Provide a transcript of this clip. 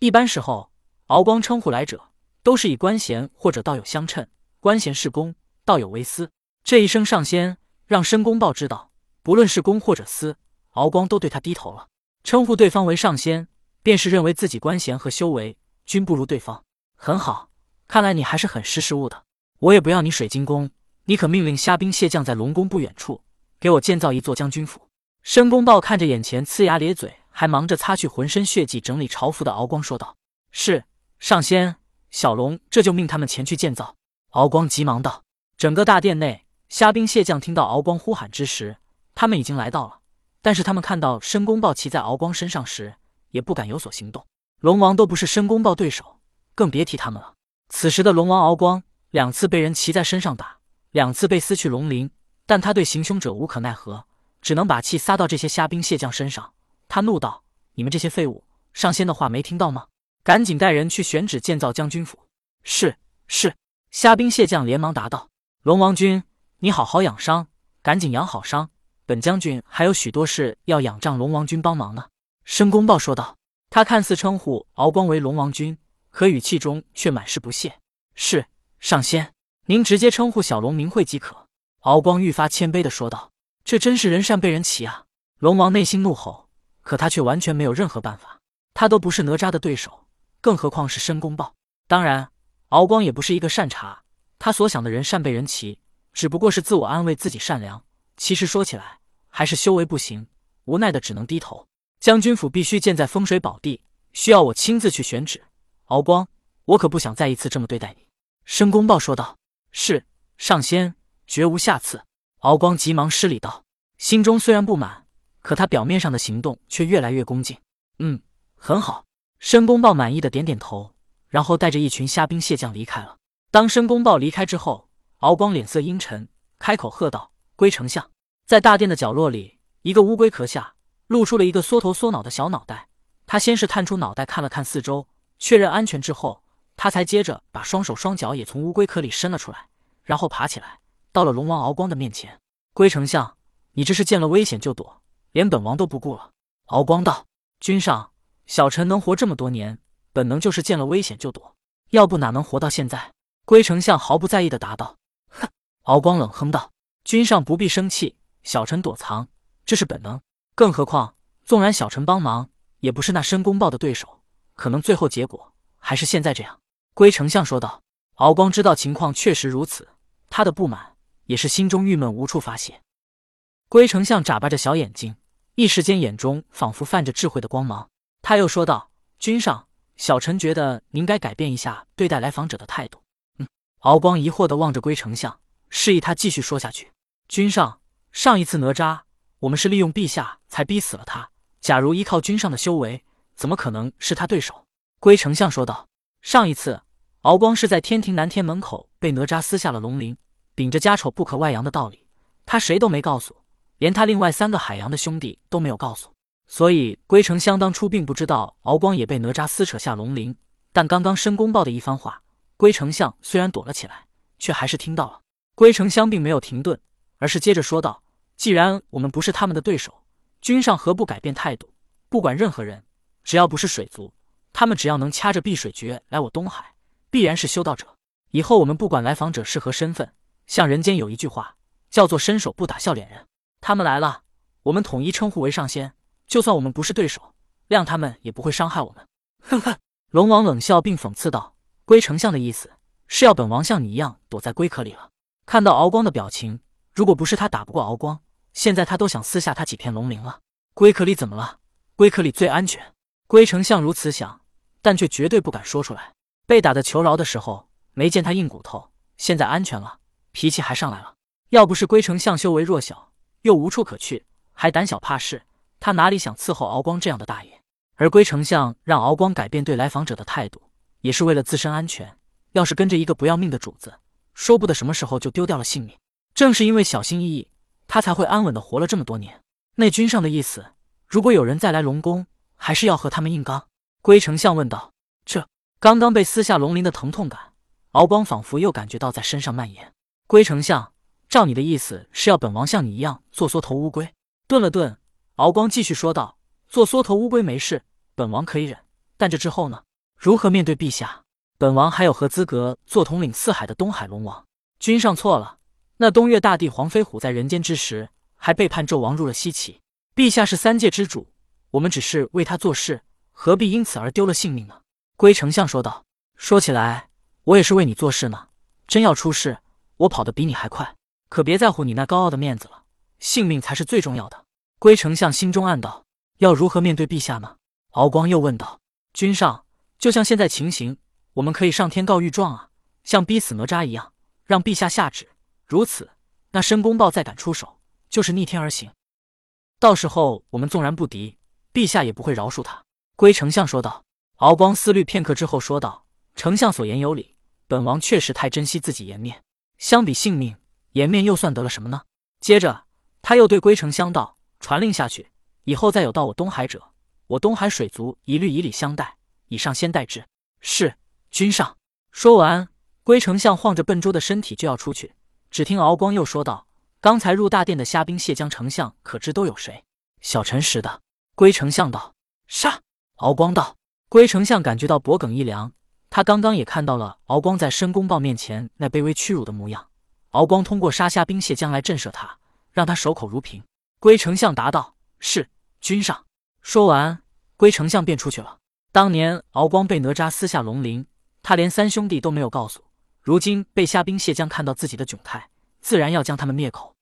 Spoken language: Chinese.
一般时候，敖光称呼来者都是以官衔或者道友相称，官衔是公，道友为私。这一声上仙，让申公豹知道，不论是公或者私，敖光都对他低头了。称呼对方为上仙，便是认为自己官衔和修为均不如对方。很好，看来你还是很识时务的。我也不要你水晶宫，你可命令虾兵蟹将在龙宫不远处给我建造一座将军府。申公豹看着眼前呲牙咧嘴。还忙着擦去浑身血迹、整理朝服的敖光说道：“是上仙，小龙这就命他们前去建造。”敖光急忙道：“整个大殿内，虾兵蟹将听到敖光呼喊之时，他们已经来到了。但是他们看到申公豹骑在敖光身上时，也不敢有所行动。龙王都不是申公豹对手，更别提他们了。此时的龙王敖光，两次被人骑在身上打，两次被撕去龙鳞，但他对行凶者无可奈何，只能把气撒到这些虾兵蟹将身上。”他怒道：“你们这些废物，上仙的话没听到吗？赶紧带人去选址建造将军府。”是是，虾兵蟹将连忙答道：“龙王君，你好好养伤，赶紧养好伤。本将军还有许多事要仰仗龙王君帮忙呢。”申公豹说道。他看似称呼敖光为龙王君，可语气中却满是不屑。“是上仙，您直接称呼小龙名讳即可。”敖光愈发谦卑的说道。“这真是人善被人欺啊！”龙王内心怒吼。可他却完全没有任何办法，他都不是哪吒的对手，更何况是申公豹。当然，敖光也不是一个善茬，他所想的人善被人欺，只不过是自我安慰自己善良。其实说起来，还是修为不行，无奈的只能低头。将军府必须建在风水宝地，需要我亲自去选址。敖光，我可不想再一次这么对待你。”申公豹说道。“是上仙，绝无下次。”敖光急忙施礼道，心中虽然不满。可他表面上的行动却越来越恭敬。嗯，很好。申公豹满意的点点头，然后带着一群虾兵蟹将离开了。当申公豹离开之后，敖光脸色阴沉，开口喝道：“龟丞相！”在大殿的角落里，一个乌龟壳下露出了一个缩头缩脑的小脑袋。他先是探出脑袋看了看四周，确认安全之后，他才接着把双手双脚也从乌龟壳里伸了出来，然后爬起来，到了龙王敖光的面前。龟丞相，你这是见了危险就躲？连本王都不顾了，敖光道：“君上，小臣能活这么多年，本能就是见了危险就躲，要不哪能活到现在？”龟丞相毫不在意的答道：“哼！”敖光冷哼道：“君上不必生气，小臣躲藏，这是本能。更何况，纵然小臣帮忙，也不是那申公豹的对手，可能最后结果还是现在这样。”龟丞相说道。敖光知道情况确实如此，他的不满也是心中郁闷无处发泄。龟丞相眨巴着小眼睛。一时间，眼中仿佛泛着智慧的光芒。他又说道：“君上，小臣觉得您该改变一下对待来访者的态度。”嗯，敖光疑惑地望着龟丞相，示意他继续说下去。君上，上一次哪吒，我们是利用陛下才逼死了他。假如依靠君上的修为，怎么可能是他对手？龟丞相说道：“上一次，敖光是在天庭南天门口被哪吒撕下了龙鳞，秉着家丑不可外扬的道理，他谁都没告诉。”连他另外三个海洋的兄弟都没有告诉，所以归丞相当初并不知道敖光也被哪吒撕扯下龙鳞。但刚刚申公豹的一番话，归丞相虽然躲了起来，却还是听到了。归丞相并没有停顿，而是接着说道：“既然我们不是他们的对手，君上何不改变态度？不管任何人，只要不是水族，他们只要能掐着碧水诀来我东海，必然是修道者。以后我们不管来访者是何身份，像人间有一句话，叫做伸手不打笑脸人。”他们来了，我们统一称呼为上仙。就算我们不是对手，谅他们也不会伤害我们。哼哼！龙王冷笑并讽刺道：“龟丞相的意思是要本王像你一样躲在龟壳里了？”看到敖光的表情，如果不是他打不过敖光，现在他都想撕下他几片龙鳞了。龟壳里怎么了？龟壳里最安全。龟丞相如此想，但却绝对不敢说出来。被打的求饶的时候，没见他硬骨头，现在安全了，脾气还上来了。要不是龟丞相修为弱小，又无处可去，还胆小怕事，他哪里想伺候敖光这样的大爷？而龟丞相让敖光改变对来访者的态度，也是为了自身安全。要是跟着一个不要命的主子，说不得什么时候就丢掉了性命。正是因为小心翼翼，他才会安稳的活了这么多年。那君上的意思，如果有人再来龙宫，还是要和他们硬刚？龟丞相问道。这刚刚被撕下龙鳞的疼痛感，敖光仿佛又感觉到在身上蔓延。龟丞相。照你的意思是要本王像你一样做缩头乌龟？顿了顿，敖光继续说道：“做缩头乌龟没事，本王可以忍。但这之后呢？如何面对陛下？本王还有何资格做统领四海的东海龙王？君上错了。那东岳大帝黄飞虎在人间之时，还背叛纣王入了西岐。陛下是三界之主，我们只是为他做事，何必因此而丢了性命呢？龟丞相说道。说起来，我也是为你做事呢。真要出事，我跑得比你还快。可别在乎你那高傲的面子了，性命才是最重要的。龟丞相心中暗道：要如何面对陛下呢？敖光又问道：君上，就像现在情形。我们可以上天告御状啊，像逼死哪吒一样，让陛下下旨。如此，那申公豹再敢出手，就是逆天而行。到时候我们纵然不敌，陛下也不会饶恕他。”龟丞相说道。敖光思虑片刻之后说道：“丞相所言有理，本王确实太珍惜自己颜面。相比性命，颜面又算得了什么呢？”接着，他又对龟丞相道：“传令下去，以后再有到我东海者，我东海水族一律以礼相待。以上先代之。”是。君上说完，龟丞相晃着笨拙的身体就要出去。只听敖光又说道：“刚才入大殿的虾兵蟹将丞相可知都有谁？”小臣识的。龟丞相道：“杀！”敖光道。龟丞相感觉到脖梗一凉，他刚刚也看到了敖光在申公豹面前那卑微屈辱的模样。敖光通过杀虾兵蟹将来震慑他，让他守口如瓶。龟丞相答道：“是，君上。”说完，龟丞相便出去了。当年敖光被哪吒撕下龙鳞。他连三兄弟都没有告诉，如今被虾兵蟹将看到自己的窘态，自然要将他们灭口。